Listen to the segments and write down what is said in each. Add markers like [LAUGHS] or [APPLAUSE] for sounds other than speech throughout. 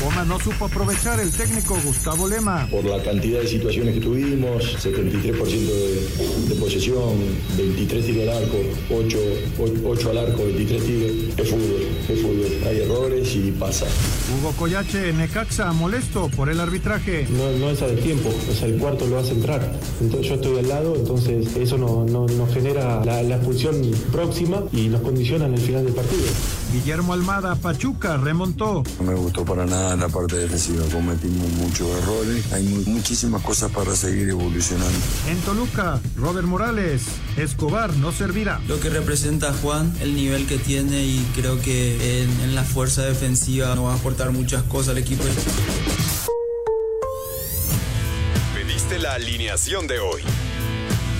Poma no supo aprovechar el técnico Gustavo Lema. Por la cantidad de situaciones que tuvimos, 73% de, de, posesión, 23 tiros al arco, 8, 8, al arco, 23 tiros. Es fútbol, es fútbol. Hay errores y pasa. Hugo Coyache, Necaxa, molesto por el arbitraje. No, no es a tiempo, o sea, el cuarto lo hace entrar. Entonces yo estoy al lado, entonces eso nos no, no genera la, la expulsión próxima y nos condiciona en el final del partido. Guillermo Almada, Pachuca, remontó. No me gustó para nada la parte defensiva, cometimos muchos errores, hay muchísimas cosas para seguir evolucionando. En Toluca, Robert Morales, Escobar no servirá. Lo que representa Juan, el nivel que tiene y creo que en, en la fuerza defensiva nos va a aportar muchas cosas al equipo. Pediste la alineación de hoy.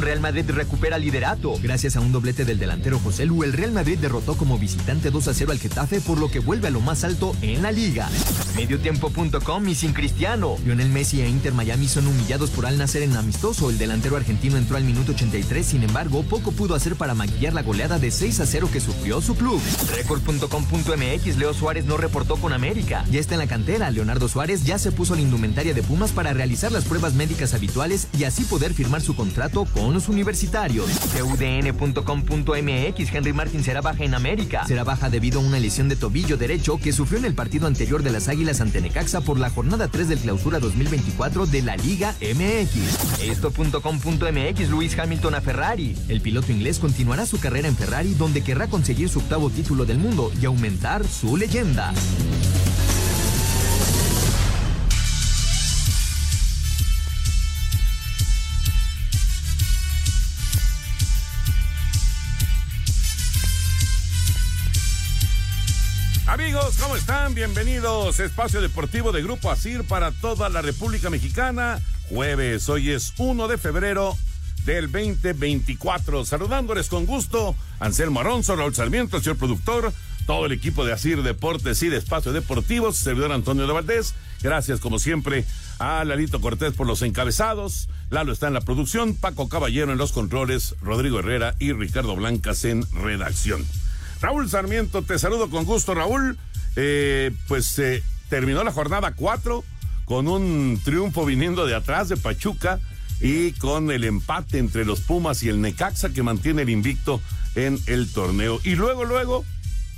Real Madrid recupera liderato. Gracias a un doblete del delantero José Lu, el Real Madrid derrotó como visitante 2 a 0 al Getafe, por lo que vuelve a lo más alto en la liga. Mediotiempo.com y sin Cristiano. Lionel Messi e Inter Miami son humillados por Al Nacer en amistoso. El delantero argentino entró al minuto 83, sin embargo, poco pudo hacer para maquillar la goleada de 6 a 0 que sufrió su club. Record.com.mx Leo Suárez no reportó con América. Ya está en la cantera. Leonardo Suárez ya se puso la indumentaria de Pumas para realizar las pruebas médicas habituales y así poder firmar su contrato con los universitarios. UDN.com.mx Henry Martin será baja en América. Será baja debido a una lesión de tobillo derecho que sufrió en el partido anterior de las Águilas ante Necaxa por la jornada 3 del clausura 2024 de la Liga MX. Esto.com.mx Luis Hamilton a Ferrari. El piloto inglés continuará su carrera en Ferrari donde querrá conseguir su octavo título del mundo y aumentar su leyenda. Amigos, ¿cómo están? Bienvenidos. Espacio Deportivo de Grupo Asir para toda la República Mexicana. Jueves, hoy es 1 de febrero del 2024. Saludándoles con gusto, Anselmo Aronzo, Raúl Sarmiento, señor productor, todo el equipo de Asir Deportes y de Espacio Deportivo, servidor Antonio de Valdés. Gracias, como siempre, a Lalito Cortés por los encabezados. Lalo está en la producción, Paco Caballero en los controles, Rodrigo Herrera y Ricardo Blancas en redacción. Raúl Sarmiento, te saludo con gusto, Raúl. Eh, pues eh, terminó la jornada 4 con un triunfo viniendo de atrás de Pachuca y con el empate entre los Pumas y el Necaxa que mantiene el invicto en el torneo. Y luego, luego,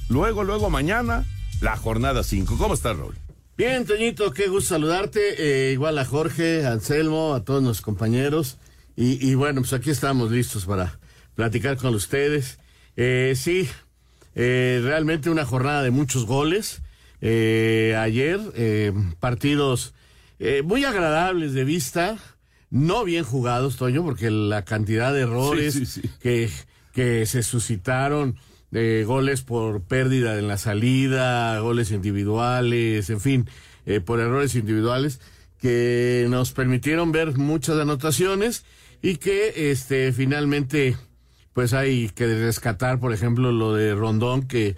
luego, luego mañana, la jornada 5. ¿Cómo estás, Raúl? Bien, Toñito, qué gusto saludarte. Eh, igual a Jorge, a Anselmo, a todos los compañeros. Y, bueno, pues aquí estamos listos para platicar con ustedes. Sí, eh, realmente una jornada de muchos goles. Eh, ayer, eh, partidos muy agradables de vista, no bien jugados, Toño, porque la cantidad de errores Sí, sí, sí. Que, que se suscitaron, de goles por pérdida en la salida, goles individuales, en fin, eh, por errores individuales, que nos permitieron ver muchas anotaciones y que este finalmente pues hay que rescatar, por ejemplo, lo de Rondón, que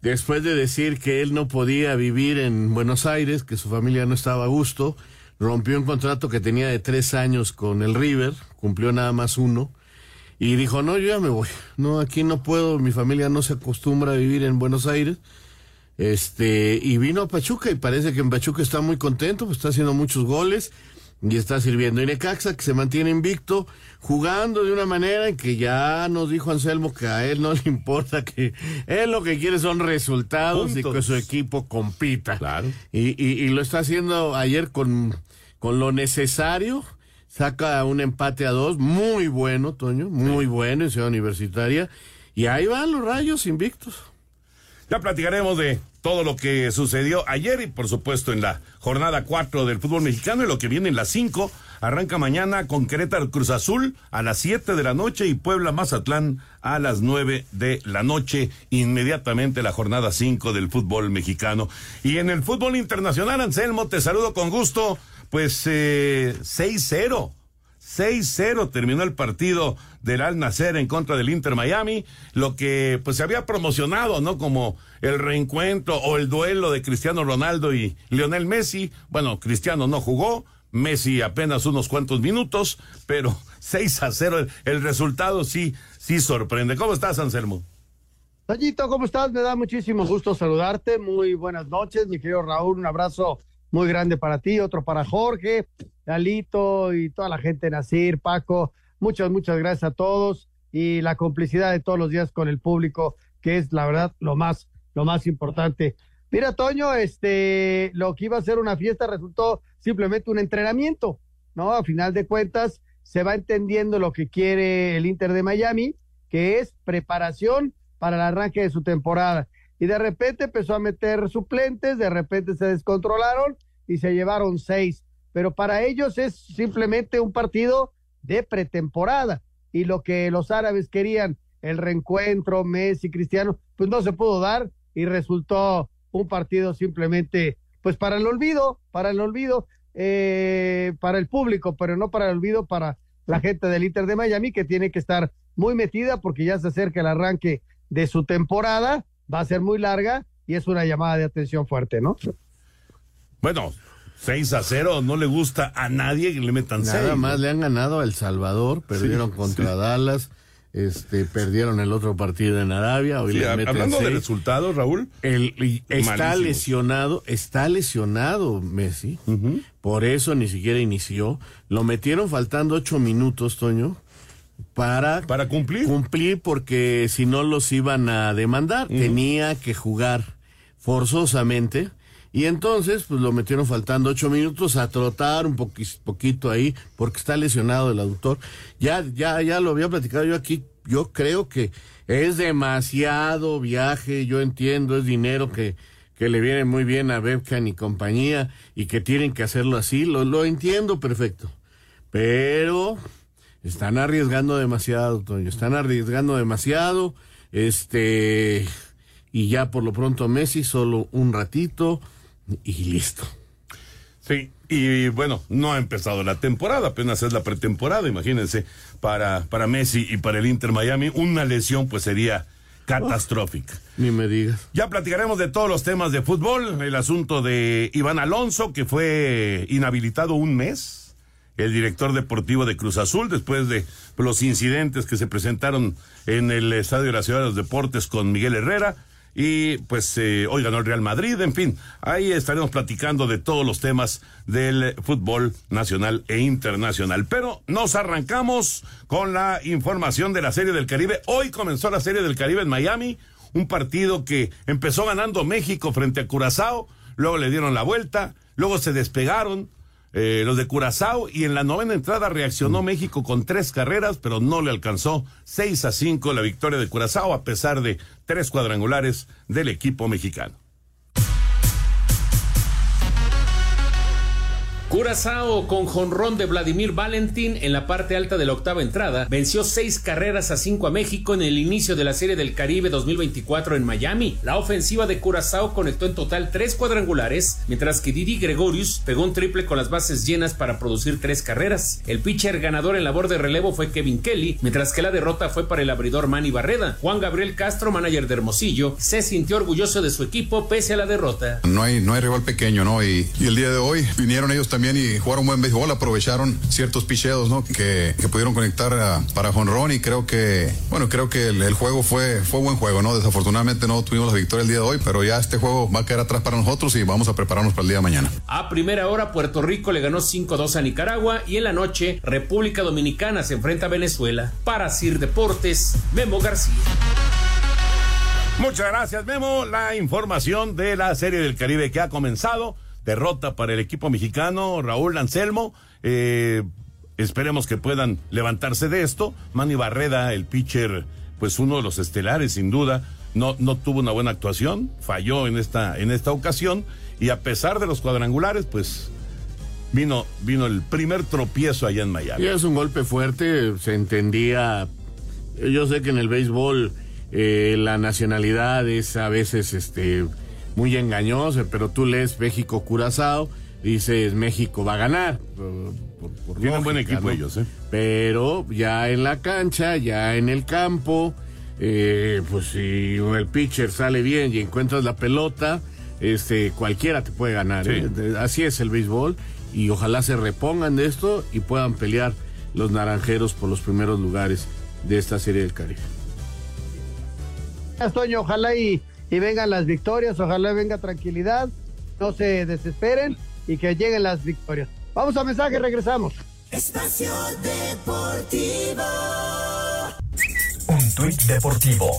después de decir que él no podía vivir en Buenos Aires, que su familia no estaba a gusto, rompió un contrato que tenía de tres años con el River, cumplió nada más uno, y dijo, no, yo ya me voy, no, aquí no puedo, mi familia no se acostumbra a vivir en Buenos Aires, este, y vino a Pachuca, y parece que en Pachuca está muy contento, pues está haciendo muchos goles, y está sirviendo. Y Necaxa, que se mantiene invicto, jugando de una manera en que ya nos dijo Anselmo que a él no le importa, que él lo que quiere son resultados y que su equipo compita. Claro. Y, y, y lo está haciendo ayer con, con lo necesario. Saca un empate a dos, muy bueno, Toño, muy bueno en Ciudad Universitaria. Y ahí van los rayos invictos. Ya platicaremos de todo lo que sucedió ayer y por supuesto en la jornada 4 del fútbol mexicano y lo que viene en las 5. arranca mañana con Querétaro Cruz Azul a las 7 de la noche y Puebla Mazatlán a las 9 de la noche, inmediatamente la jornada 5 del fútbol mexicano. Y en el fútbol internacional, Anselmo, te saludo con gusto, pues eh, 6-0. 6-0 terminó el partido del Al Nacer en contra del Inter Miami, lo que pues se había promocionado, ¿no? Como el reencuentro o el duelo de Cristiano Ronaldo y Lionel Messi. Bueno, Cristiano no jugó, Messi apenas unos cuantos minutos, pero [LAUGHS] 6 a 0 el, el resultado sí sí sorprende. ¿Cómo estás, Anselmo? Tallito, ¿cómo estás? Me da muchísimo gusto saludarte. Muy buenas noches, mi querido Raúl. Un abrazo muy grande para ti, otro para Jorge, Alito y toda la gente, Nacir, Paco. Muchas, muchas gracias a todos y la complicidad de todos los días con el público, que es la verdad lo más, lo más importante. Mira, Toño, este, lo que iba a ser una fiesta resultó simplemente un entrenamiento, ¿no? A final de cuentas, se va entendiendo lo que quiere el Inter de Miami, que es preparación para el arranque de su temporada y de repente empezó a meter suplentes, de repente se descontrolaron y se llevaron seis. Pero para ellos es simplemente un partido de pretemporada y lo que los árabes querían, el reencuentro, Messi, Cristiano, pues no se pudo dar y resultó un partido simplemente, pues para el olvido, para el olvido, eh, para el público, pero no para el olvido para la gente del Inter de Miami que tiene que estar muy metida porque ya se acerca el arranque de su temporada va a ser muy larga y es una llamada de atención fuerte, ¿no? Bueno, 6 a 0 no le gusta a nadie que le metan 6. Nada más le han ganado a El Salvador, perdieron Sí, contra sí. Dallas, este, perdieron el otro partido en Arabia. Hoy Sí, le meten hablando de seis. resultados, Raúl. El, y está lesionado, está lesionado Messi, por eso ni siquiera inició. Lo metieron faltando ocho minutos, Toño, para, para cumplir. Cumplir porque si no los iban a demandar, tenía que jugar forzosamente. Y entonces, pues lo metieron faltando ocho minutos a trotar un poqui- poquito ahí, porque está lesionado el aductor. Ya, ya, ya lo había platicado yo aquí. Yo creo que es demasiado viaje, yo entiendo, es dinero que, que le viene muy bien a Bebcan y compañía y que tienen que hacerlo así, lo, lo entiendo perfecto. Pero están arriesgando demasiado, Toño, están arriesgando demasiado, este, y ya por lo pronto Messi solo un ratito y listo. Sí, y bueno, no ha empezado la temporada, apenas es la pretemporada, imagínense, para, para Messi y para el Inter Miami, una lesión pues sería catastrófica. Ni me digas. Ya platicaremos de todos los temas de fútbol, el asunto de Iván Alonso, que fue inhabilitado un mes, el director deportivo de Cruz Azul, después de los incidentes que se presentaron en el Estadio de la Ciudad de los Deportes con Miguel Herrera. Y pues eh, hoy ganó el Real Madrid, en fin, ahí estaremos platicando de todos los temas del fútbol nacional e internacional. Pero nos arrancamos con la información de la Serie del Caribe. Hoy comenzó la Serie del Caribe en Miami, un partido que empezó ganando México frente a Curazao, luego le dieron la vuelta, luego se despegaron eh, los de Curazao y en la novena entrada reaccionó México con tres carreras, pero no le alcanzó 6 a 5 la victoria de Curazao a pesar de tres cuadrangulares del equipo mexicano. Curazao con jonrón de Vladimir Valentín en la parte alta de la octava entrada venció seis carreras a cinco a México en el inicio de la Serie del Caribe 2024 en Miami. La ofensiva de Curazao conectó en total tres cuadrangulares, mientras que Didi Gregorius pegó un triple con las bases llenas para producir tres carreras. El pitcher ganador en labor de relevo fue Kevin Kelly, mientras que la derrota fue para el abridor Manny Barreda. Juan Gabriel Castro, manager de Hermosillo, se sintió orgulloso de su equipo pese a la derrota. No hay, no hay rival pequeño, ¿no? Y, y el día de hoy vinieron ellos también y jugaron buen béisbol, aprovecharon ciertos picheos, ¿no? Que, que pudieron conectar a- para jonrón y creo que, bueno, creo que el, el juego fue, fue buen juego, ¿no? Desafortunadamente no tuvimos la victoria el día de hoy, pero ya este juego va a quedar atrás para nosotros y vamos a prepararnos para el día de mañana. A primera hora, Puerto Rico le ganó 5-2 a Nicaragua y en la noche, República Dominicana se enfrenta a Venezuela. Para Sir Deportes, Memo García. Muchas gracias, Memo. La información de la Serie del Caribe que ha comenzado. Derrota para el equipo mexicano, Raúl Anselmo. Eh, esperemos que puedan levantarse de esto. Manny Barreda, el pitcher, pues uno de los estelares, sin duda. No, no tuvo una buena actuación, falló en esta, en esta ocasión. Y a pesar de los cuadrangulares, pues vino, vino el primer tropiezo allá en Miami. Y es un golpe fuerte, se entendía. Yo sé que en el béisbol eh, la nacionalidad es a veces este muy engañosa, pero tú lees México Curazao, dices México va a ganar. Por, por Tienen lógica, buen equipo ¿no? ellos, ¿eh? Pero ya en la cancha, ya en el campo, eh, pues si el pitcher sale bien y encuentras la pelota, este cualquiera te puede ganar. ¿eh? Así es el béisbol y ojalá se repongan de esto y puedan pelear los naranjeros por los primeros lugares de esta serie del Caribe. Toño, ojalá y, y vengan las victorias, ojalá venga tranquilidad, no se desesperen y que lleguen las victorias. Vamos a mensaje, regresamos. Espacio Deportivo. Un tuit deportivo.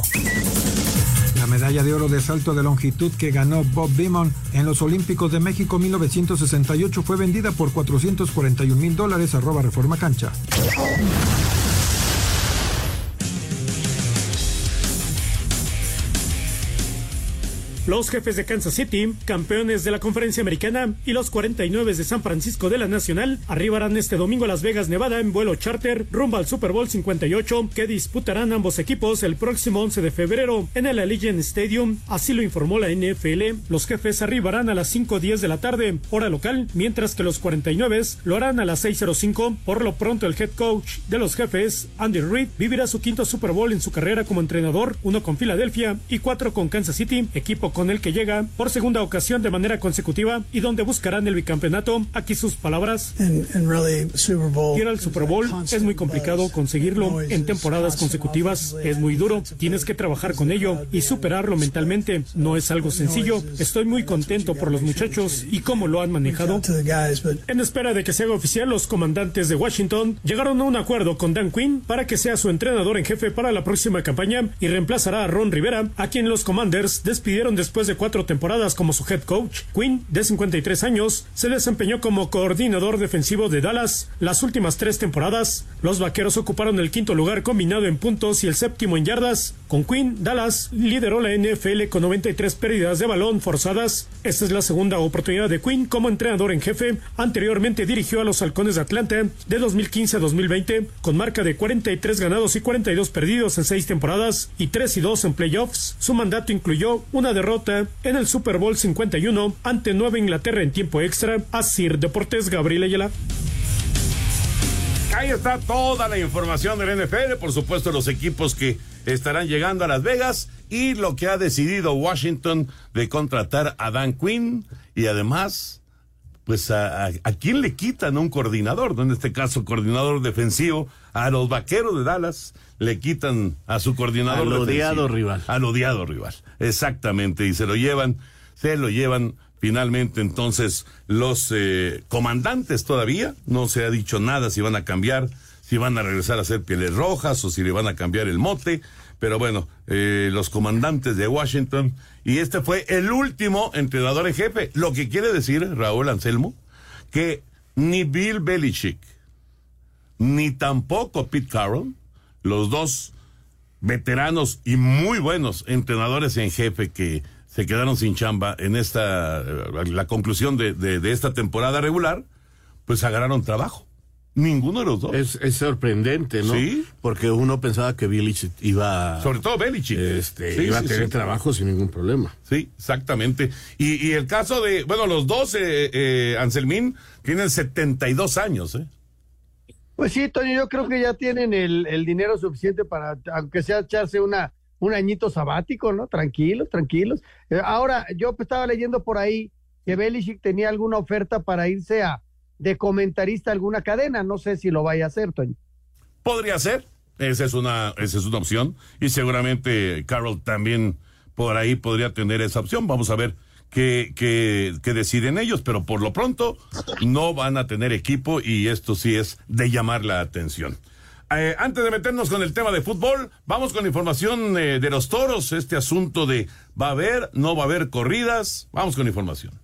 La medalla de oro de salto de longitud que ganó Bob Beamon en los Olímpicos de México 1968 fue vendida por 441 mil dólares arroba Reforma Cancha. Los jefes de Kansas City, campeones de la conferencia americana, y los 49 de San Francisco de la Nacional arribarán este domingo a Las Vegas, Nevada, en vuelo charter rumbo al Super Bowl 58 que disputarán ambos equipos el próximo 11 de febrero en el Allegiant Stadium. Así lo informó la NFL. Los jefes arribarán a las 5.10 de la tarde, hora local, mientras que los 49 lo harán a las 6.05. Por lo pronto, el head coach de los jefes, Andy Reid, vivirá su quinto Super Bowl en su carrera como entrenador, uno con Filadelfia y cuatro con Kansas City, equipo con el que llega por segunda ocasión de manera consecutiva y donde buscarán el bicampeonato. Aquí sus palabras. Ir al Super Bowl es muy complicado conseguirlo en temporadas consecutivas. Es muy duro. Tienes que trabajar con ello y superarlo mentalmente. No es algo sencillo. Estoy muy contento por los muchachos y cómo lo han manejado. En espera de que se haga oficial, los comandantes de Washington llegaron a un acuerdo con Dan Quinn para que sea su entrenador en jefe para la próxima campaña y reemplazará a Ron Rivera, a quien los Commanders despidieron después de cuatro temporadas como su head coach. Quinn, de 53 años, se desempeñó como coordinador defensivo de Dallas. Las últimas tres temporadas, los vaqueros ocuparon el quinto lugar combinado en puntos y el séptimo en yardas. Con Quinn, Dallas lideró la NFL con 93 pérdidas de balón forzadas. Esta es la segunda oportunidad de Quinn como entrenador en jefe. Anteriormente dirigió a los Halcones de Atlanta de 2015 a 2020 con marca de 43 ganados y 42 perdidos en seis temporadas y 3 y 2 en playoffs. Su mandato incluyó una derrota en el Super Bowl 51 ante Nueva Inglaterra en tiempo extra. Asir Deportes Gabriel Ayala. Ahí está toda la información del NFL, por supuesto los equipos que estarán llegando a Las Vegas y lo que ha decidido Washington de contratar a Dan Quinn y además, pues a, a, a quién le quitan un coordinador, en este caso coordinador defensivo, a los vaqueros de Dallas le quitan a su coordinador Al odiado rival. Al odiado rival, exactamente, y se lo llevan, se lo llevan finalmente entonces los eh, comandantes todavía, no se ha dicho nada si van a cambiar, si van a regresar a ser pieles rojas o si le van a cambiar el mote, pero bueno, eh, los comandantes de Washington, y este fue el último entrenador en jefe, lo que quiere decir, Raúl Anselmo, que ni Bill Belichick, ni tampoco Pete Carroll, los dos veteranos y muy buenos entrenadores en jefe que se quedaron sin chamba en esta, eh, la conclusión de, de, de esta temporada regular, pues agarraron trabajo. Ninguno de los dos. Es, es sorprendente, ¿no? Sí. Porque uno pensaba que Belichick iba... Sobre todo Belichick. Este, Sí, iba sí, a tener sí. trabajo sin ningún problema. Sí, exactamente. Y, y el caso de, bueno, los dos, eh, eh, Anselmín, tienen 72 años, ¿eh? Pues sí, Toño, yo creo que ya tienen el, el dinero suficiente para, aunque sea echarse una, un añito sabático, ¿no? Tranquilos, tranquilos. Eh, ahora, yo estaba leyendo por ahí que Belichick tenía alguna oferta para irse a de comentarista a alguna cadena. No sé si lo vaya a hacer, Toño. Podría ser. Esa es una, esa es una opción. Y seguramente Carroll también por ahí podría tener esa opción. Vamos a ver qué, qué, qué deciden ellos, pero por lo pronto no van a tener equipo y esto sí es de llamar la atención. Eh, antes de meternos con el tema de fútbol, vamos con información eh, de los toros, este asunto de va a haber, no va a haber corridas. Vamos con información.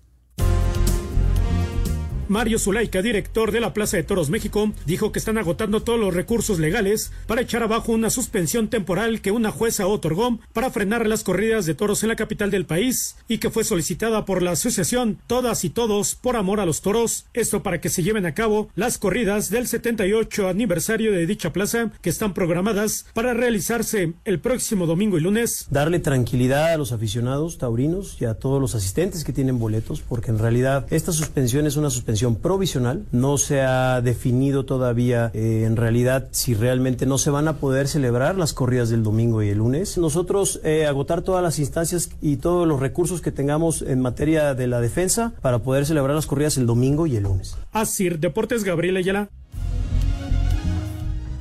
Mario Zulaika, director de la Plaza de Toros México, dijo que están agotando todos los recursos legales para echar abajo una suspensión temporal que una jueza otorgó para frenar las corridas de toros en la capital del país y que fue solicitada por la asociación Todas y Todos por Amor a los Toros. Esto para que se lleven a cabo las corridas del 78 aniversario de dicha plaza que están programadas para realizarse el próximo domingo y lunes. Darle tranquilidad a los aficionados taurinos y a todos los asistentes que tienen boletos, porque en realidad esta suspensión es una suspensión provisional. No se ha definido todavía eh, en realidad si realmente no se van a poder celebrar las corridas del domingo y el lunes. Nosotros eh, agotar todas las instancias y todos los recursos que tengamos en materia de la defensa para poder celebrar las corridas el domingo y el lunes. Así, Deportes Gabriel Ayala.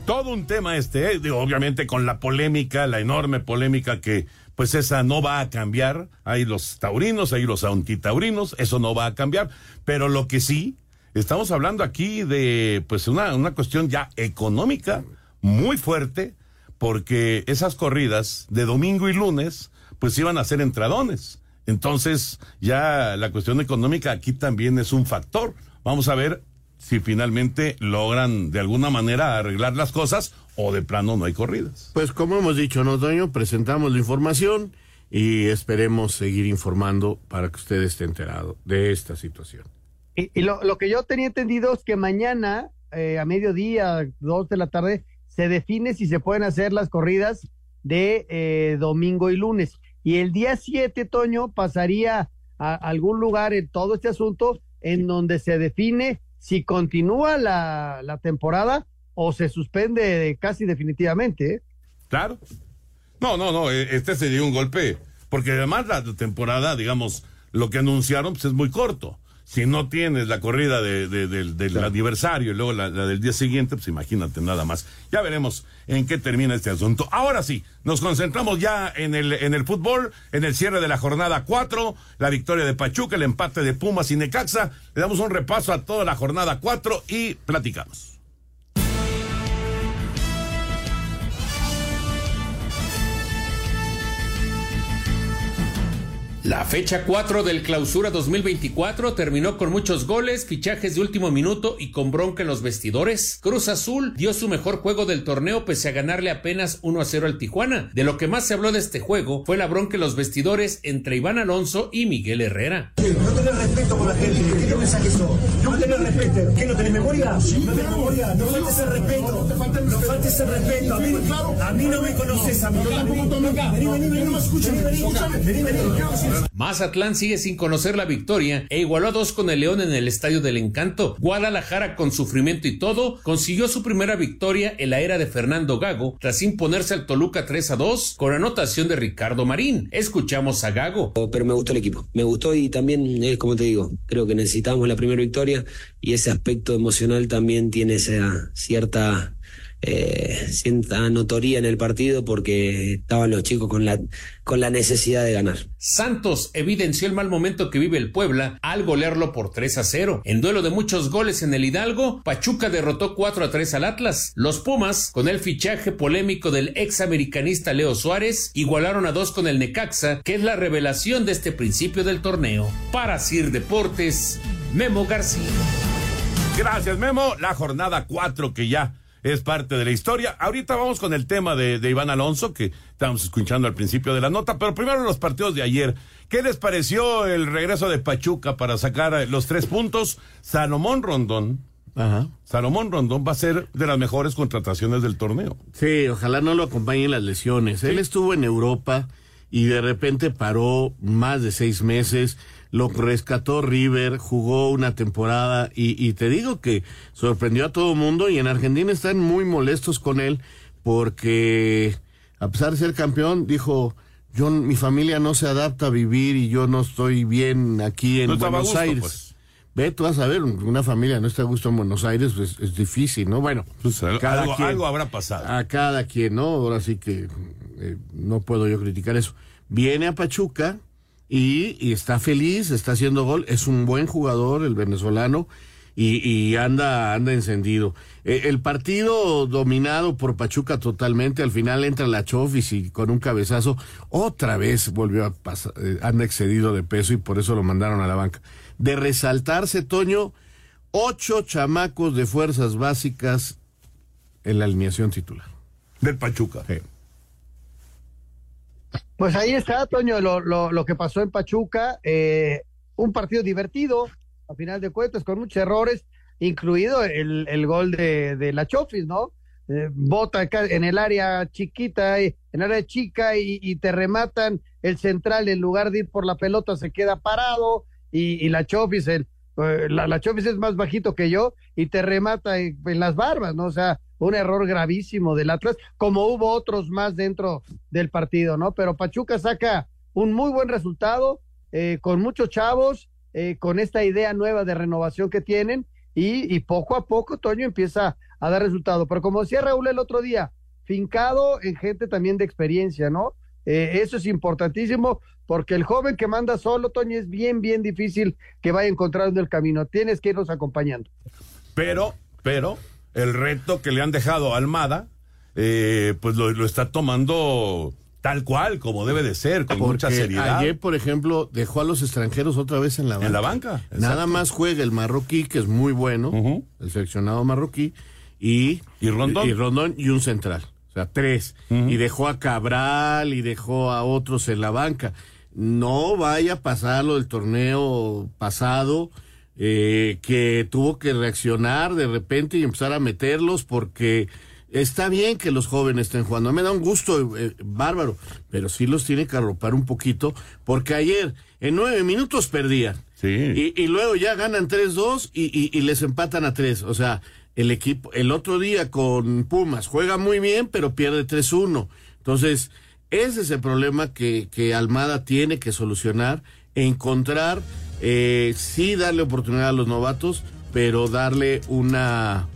Todo un tema este, ¿eh? obviamente con la polémica, la enorme polémica que pues esa no va a cambiar. Hay los taurinos, hay los antitaurinos, eso no va a cambiar. Pero lo que sí, estamos hablando aquí de pues una, una cuestión ya económica muy fuerte, porque esas corridas de domingo y lunes pues iban a ser entradones. Entonces ya la cuestión económica aquí también es un factor. Vamos a ver si finalmente logran de alguna manera arreglar las cosas o de plano no hay corridas. Pues como hemos dicho, ¿no, Toño? Presentamos la información y esperemos seguir informando para que usted esté enterado de esta situación. Y, y lo, lo, que yo tenía entendido es que mañana, eh, a mediodía, dos de la tarde, se define si se pueden hacer las corridas de eh, domingo y lunes. Y el día 7, Toño, pasaría a algún lugar en todo este asunto en donde se define si continúa la, la temporada o se suspende casi definitivamente. ¿eh? Claro. No, no, no, este sería un golpe, porque además la temporada, digamos, lo que anunciaron pues, es muy corto. Si no tienes la corrida de, de, de, del claro. aniversario y luego la, la, del día siguiente, pues imagínate nada más. Ya veremos en qué termina este asunto. Ahora sí, nos concentramos ya en el, en el fútbol, en el cierre de la jornada 4, la victoria de Pachuca, el empate de Pumas y Necaxa. Le damos un repaso a toda la jornada 4 y platicamos. La fecha 4 del Clausura 2024 terminó con muchos goles, fichajes de último minuto y con bronca en los vestidores. Cruz Azul dio su mejor juego del torneo pese a ganarle apenas 1 a 0 al Tijuana. De lo que más se habló de este juego fue la bronca en los vestidores entre Iván Alonso y Miguel Herrera. No tenés respeto por la gente, ¿qué te pensás que sos? No tenés respeto, ¿qué no tenés memoria? No tenés memoria, no faltes el respeto, no faltes el respeto, a mí, a mí no me conoces, a mí. Vení, vení, vení, no me escuches, vení, vení, vení, vení. Mazatlán sigue sin conocer la victoria e igualó a dos con el León en el Estadio del Encanto. Guadalajara, con sufrimiento y todo, consiguió su primera victoria en la era de Fernando Gago tras imponerse al Toluca 3 a 2 con anotación de Ricardo Marín. Escuchamos a Gago. Pero me gustó el equipo, me gustó y también es como te digo, creo que necesitamos la primera victoria y ese aspecto emocional también tiene esa cierta eh, sienta notoría en el partido porque estaban los chicos con la, con la necesidad de ganar. Santos evidenció el mal momento que vive el Puebla al golearlo por 3 a 0. En duelo de muchos goles en el Hidalgo, Pachuca derrotó 4 a 3 al Atlas. Los Pumas, con el fichaje polémico del ex americanista Leo Suárez, igualaron a dos con el Necaxa, que es la revelación de este principio del torneo. Para Sir Deportes, Memo García. Gracias, Memo. La jornada 4 que ya es parte de la historia. Ahorita vamos con el tema de, de, Iván Alonso, que estábamos escuchando al principio de la nota, pero primero los partidos de ayer. ¿Qué les pareció el regreso de Pachuca para sacar los tres puntos? Salomón Rondón. Ajá. Salomón Rondón va a ser de las mejores contrataciones del torneo. Sí, ojalá no lo acompañen las lesiones. Sí. Él estuvo en Europa y de repente paró más de seis meses lo rescató River, jugó una temporada y, y, te digo que sorprendió a todo el mundo y en Argentina están muy molestos con él porque a pesar de ser campeón dijo yo mi familia no se adapta a vivir y yo no estoy bien aquí en no Buenos gusto, Aires. Pues. Ve, tú vas a ver, una familia no está a gusto en Buenos Aires, pues es difícil, ¿no? Bueno, pues cada algo, quien, algo, habrá pasado. A cada quien, ¿no? Ahora sí que eh, no puedo yo criticar eso. Viene a Pachuca, y, y, está feliz, está haciendo gol, es un buen jugador el venezolano y, y anda, anda encendido. Eh, el partido dominado por Pachuca totalmente, al final entra la Chofis y con un cabezazo otra vez volvió a pasar, eh, anda excedido de peso y por eso lo mandaron a la banca. De resaltarse, Toño, ocho chamacos de fuerzas básicas en la alineación titular. Del Pachuca. Pues ahí está, Toño, lo, lo, lo que pasó en Pachuca. Eh, un partido divertido, a final de cuentas, con muchos errores, incluido el, el gol de, de la Chofis, ¿no? Eh, bota acá en el área chiquita, eh, en el área chica y, y, te rematan el central en lugar de ir por la pelota se queda parado y, y la Chofis, el, la, la Chofis es más bajito que yo y te remata en, en, las barbas, ¿no? O sea, un error gravísimo del Atlas, como hubo otros más dentro del partido, ¿no? Pero Pachuca saca un muy buen resultado eh, con muchos chavos, eh, con esta idea nueva de renovación que tienen y, y poco a poco Toño empieza a dar resultado. Pero como decía Raúl el otro día, fincado en gente también de experiencia, ¿no? Eh, eso es importantísimo porque el joven que manda solo, Toño, es bien, bien difícil que vaya encontrando el camino. Tienes que irnos acompañando. Pero, pero, el reto que le han dejado a Almada, eh, pues lo, lo, está tomando tal cual, como debe de ser, con Porque mucha seriedad. Ayer, por ejemplo, dejó a los extranjeros otra vez en la banca. En la banca. Exacto. Nada más juega el marroquí, que es muy bueno, uh -huh. el seleccionado marroquí, y, ¿Y, Rondón? y Rondón y un central. O sea, tres. Uh -huh. Y dejó a Cabral y dejó a otros en la banca. No vaya a pasar lo del torneo pasado, eh, que tuvo que reaccionar de repente y empezar a meterlos porque está bien que los jóvenes estén jugando. Me da un gusto eh, bárbaro, pero sí los tiene que arropar un poquito porque ayer en nueve minutos perdían. Sí. Y, y luego ya ganan 3-2 y, y, y les empatan a tres. O sea, el equipo, el otro día con Pumas juega muy bien, pero pierde 3-1. Entonces, ese es el problema que, que Almada tiene que solucionar, encontrar, eh, sí darle oportunidad a los novatos, pero darle una,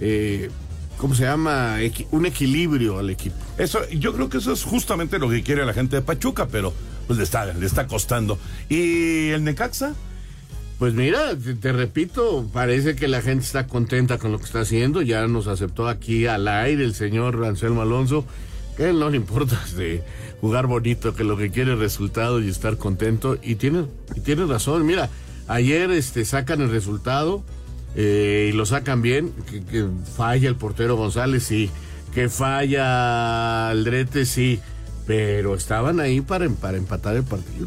eh, ¿cómo se llama? Un equilibrio al equipo. Eso, yo creo que eso es justamente lo que quiere la gente de Pachuca, pero pues le está, le está costando. ¿Y el Necaxa? Pues mira, te, repito, parece que la gente está contenta con lo que está haciendo. Ya nos aceptó aquí al aire el señor Anselmo Alonso, que no le importa [LAUGHS] de jugar bonito, que lo que quiere es resultado y estar contento. Y tiene, y tiene razón. Mira, ayer este, sacan el resultado eh, y lo sacan bien. Que, que, falla el portero González, sí. Que falla Aldrete, sí. Pero estaban ahí para, para empatar el partido.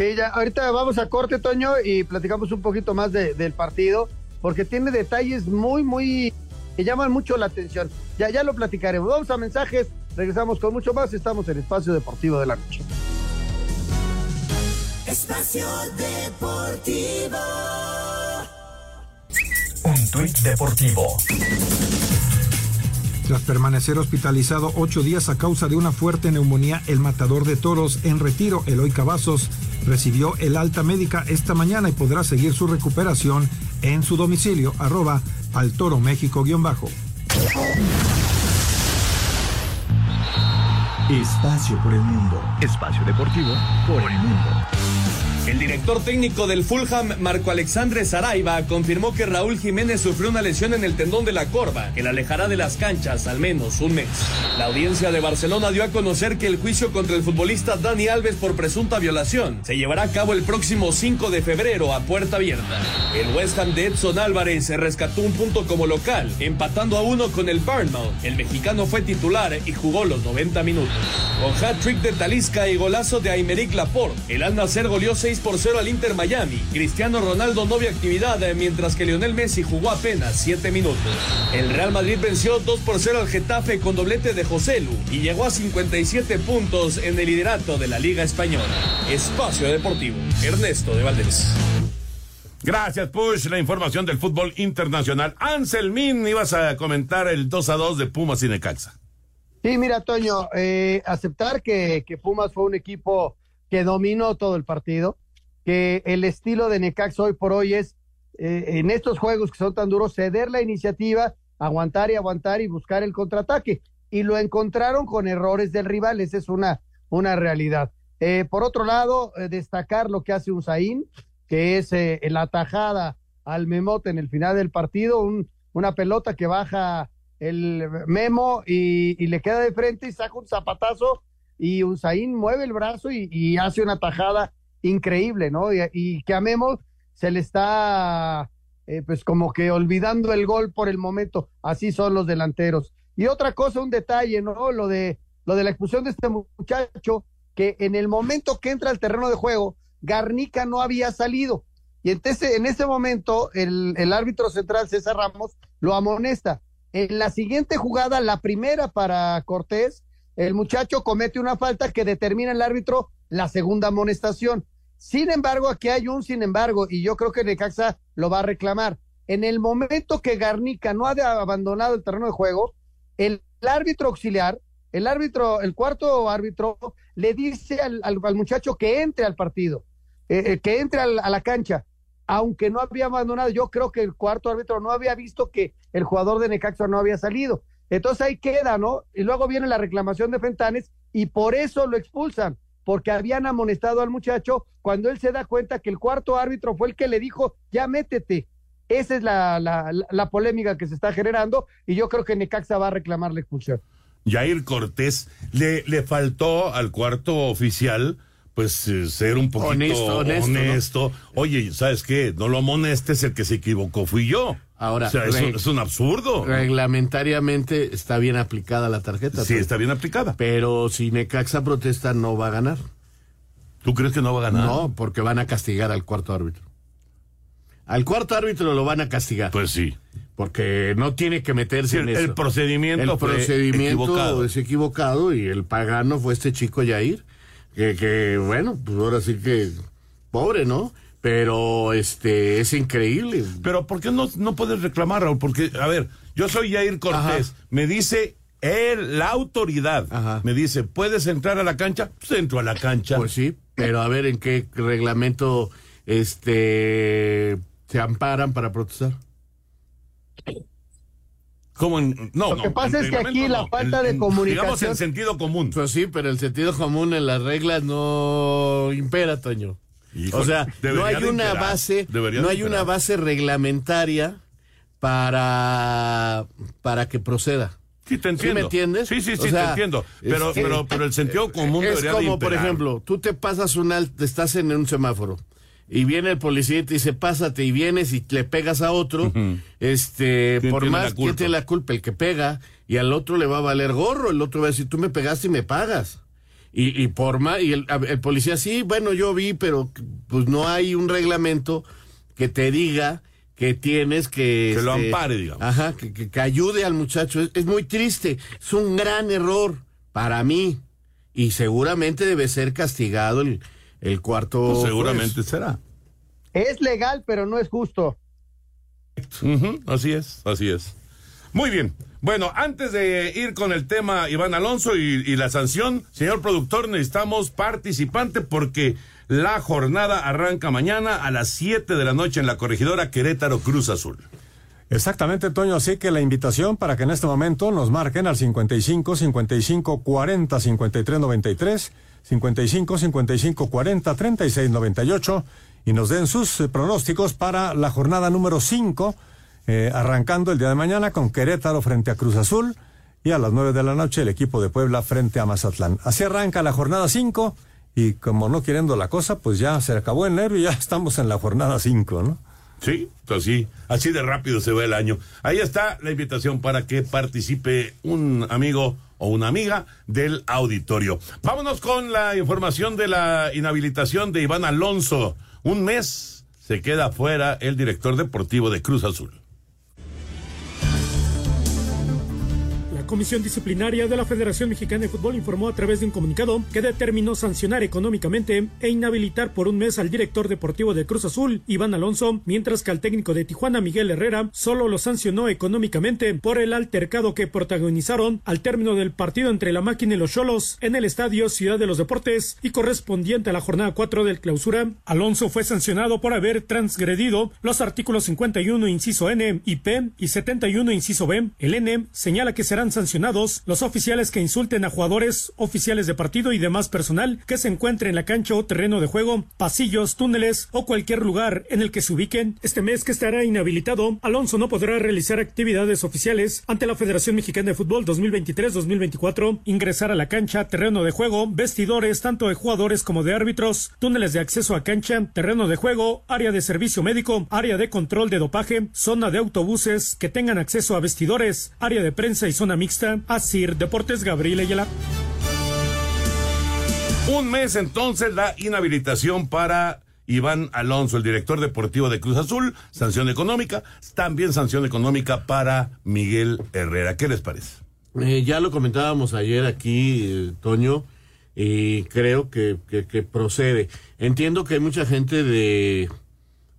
Sí, ya, ahorita vamos a corte, Toño, y platicamos un poquito más de, del partido, porque tiene detalles muy, muy, que llaman mucho la atención. Ya, ya lo platicaremos. Vamos a mensajes, regresamos con mucho más, estamos en Espacio Deportivo de la Noche. Espacio Deportivo. Un tuit deportivo. Tras permanecer hospitalizado ocho días a causa de una fuerte neumonía, el matador de toros en retiro, Eloy Cavazos, recibió el alta médica esta mañana y podrá seguir su recuperación en su domicilio, arroba al toro México guion bajo. Espacio por el mundo. Espacio deportivo por el mundo. El director técnico del Fulham, Marco Alexandre Saraiva, confirmó que Raúl Jiménez sufrió una lesión en el tendón de la corva, que la alejará de las canchas al menos un mes. La audiencia de Barcelona dio a conocer que el juicio contra el futbolista Dani Alves por presunta violación se llevará a cabo el próximo 5 de febrero a puerta abierta. El West Ham de Edson Álvarez rescató un punto como local, empatando a uno con el Bournemouth. El mexicano fue titular y jugó los 90 minutos. Con hat-trick de Talisca y golazo de Aymeric Laporte, el Al Nacer goleó 6 por 0 al Inter Miami. Cristiano Ronaldo no vio actividad, mientras que Lionel Messi jugó apenas 7 minutos. El Real Madrid venció 2 por 0 al Getafe con doblete de José Lu y llegó a 57 puntos en el liderato de la Liga Española. Espacio Deportivo, Ernesto de Valdés. Gracias, Push. La información del fútbol internacional. Anselmín, ibas a comentar el 2 a 2 de Pumas y Necaxa. Sí, mira, Toño, eh, aceptar que, que Pumas fue un equipo que dominó todo el partido, que el estilo de Necaxa hoy por hoy es, eh, en estos juegos que son tan duros, ceder la iniciativa, aguantar y aguantar y buscar el contraataque. Y lo encontraron con errores del rival, esa es una, una realidad. Eh, por otro lado, eh, destacar lo que hace un Zain, que es la tajada al Memote en el final del partido, un, una pelota que baja el Memo y, le queda de frente y saca un zapatazo y Usain mueve el brazo y, y, hace una tajada increíble, ¿no? Y, y, que a Memo se le está eh, pues como que olvidando el gol por el momento. Así son los delanteros. Y otra cosa, un detalle, ¿no? Lo de, lo de la expulsión de este muchacho, que en el momento que entra al terreno de juego, Garnica no había salido. Y entonces, en ese momento, el, el árbitro central, César Ramos, lo amonesta. En la siguiente jugada, la primera para Cortés, el muchacho comete una falta que determina el árbitro la segunda amonestación. Sin embargo, aquí hay un sin embargo, y yo creo que Necaxa lo va a reclamar. En el momento que Garnica no ha abandonado el terreno de juego, el, árbitro auxiliar, el árbitro, el cuarto árbitro, le dice al, muchacho que entre al partido, eh, eh, que entre a la cancha aunque no había abandonado, yo creo que el cuarto árbitro no había visto que el jugador de Necaxa no había salido. Entonces ahí queda, ¿no? Y luego viene la reclamación de Fentanes y por eso lo expulsan, porque habían amonestado al muchacho cuando él se da cuenta que el cuarto árbitro fue el que le dijo, ya métete. Esa es la, la, la polémica que se está generando y yo creo que Necaxa va a reclamar la expulsión. Jair Cortés le, le faltó al cuarto oficial pues eh, ser un poquito honesto. Oye, ¿sabes qué? No lo amonestes, el que se equivocó fui yo. Ahora, o sea, es, un, absurdo. Reglamentariamente está bien aplicada la tarjeta. Sí, está bien aplicada. Pero si Necaxa protesta, no va a ganar. ¿Tú crees que no va a ganar? No, porque van a castigar al cuarto árbitro. Al cuarto árbitro lo van a castigar. Pues sí. Porque no tiene que meterse en eso. El procedimiento, el procedimiento equivocado. es equivocado y el pagano fue este chico Yair que, que bueno, pues ahora sí que pobre, ¿no? Pero este es increíble. Pero ¿por qué no, no puedes reclamar, Raúl? Porque, a ver, yo soy Jair Cortés, me dice él, la autoridad, me dice, ¿puedes entrar a la cancha? Pues entro a la cancha. Pues sí, pero a ver en qué reglamento este se amparan para protestar. No, Lo que pasa es que aquí la falta de comunicación. Digamos en sentido común. Pues sí, pero el sentido común en las reglas no impera, Toño. o sea, no hay una base, no hay una base reglamentaria para para que proceda. Sí, te entiendo. ¿Sí me entiendes? Sí, sí, sí, te entiendo. Pero, pero, pero el sentido común es como, por ejemplo, tú te pasas un alto, estás en un semáforo y viene el policía y te dice, pásate, y vienes y le pegas a otro, este, por más que tiene la culpa el que pega, y al otro le va a valer gorro, el otro va a decir, tú me pegaste y me pagas. Y, y por más, y el, policía, sí, bueno, yo vi, pero pues no hay un reglamento que te diga que tienes que... Que lo este, ampare, digamos. Ajá, que, que, ayude al muchacho. Es, muy triste, es un gran error para mí, y seguramente debe ser castigado el el cuarto. Pues seguramente será. Es legal, pero no es justo. así es, así es. Muy bien. Bueno, antes de ir con el tema Iván Alonso y, la sanción, señor productor, necesitamos participante porque la jornada arranca mañana a las 7 de la noche en la corregidora Querétaro Cruz Azul. Exactamente, Toño. Así que la invitación para que en este momento nos marquen al 55 55 40 53 93 55 55 40 36 98 y nos den sus eh, pronósticos para la jornada número 5, eh, arrancando el día de mañana con Querétaro frente a Cruz Azul y a las 9 de la noche el equipo de Puebla frente a Mazatlán. Así arranca la jornada 5 y como no queriendo la cosa, pues ya se acabó el nervio y ya [LAUGHS] estamos en la jornada 5, ¿no? Sí, así, pues así de rápido se va el año. Ahí está la invitación para que participe un amigo o una amiga del auditorio. Vámonos con la información de la inhabilitación de Iván Alonso. Un mes se queda fuera el director deportivo de Cruz Azul. Comisión Disciplinaria de la Federación Mexicana de Fútbol informó a través de un comunicado que determinó sancionar económicamente e inhabilitar por un mes al director deportivo de Cruz Azul, Iván Alonso, mientras que al técnico de Tijuana, Miguel Herrera, solo lo sancionó económicamente por el altercado que protagonizaron al término del partido entre la máquina y los Cholos en el estadio Ciudad de los Deportes y correspondiente a la jornada 4 del clausura. Alonso fue sancionado por haber transgredido los artículos 51 inciso N y P y 71 inciso B. El N señala que serán sancionados sancionados los oficiales que insulten a jugadores, oficiales de partido y demás personal que se encuentre en la cancha o terreno de juego, pasillos, túneles o cualquier lugar en el que se ubiquen. Este mes que estará inhabilitado, Alonso no podrá realizar actividades oficiales ante la Federación Mexicana de Fútbol 2023-2024, ingresar a la cancha, terreno de juego, vestidores tanto de jugadores como de árbitros, túneles de acceso a cancha, terreno de juego, área de servicio médico, área de control de dopaje, zona de autobuses que tengan acceso a vestidores, área de prensa y zona mixta. Asir Deportes Gabriel Ayala. Un mes entonces la inhabilitación para Iván Alonso, el director deportivo de Cruz Azul, sanción económica, también sanción económica para Miguel Herrera. ¿Qué les parece? Eh, ya lo comentábamos ayer aquí, eh, Toño, y creo que, que, que, procede. Entiendo que hay mucha gente de,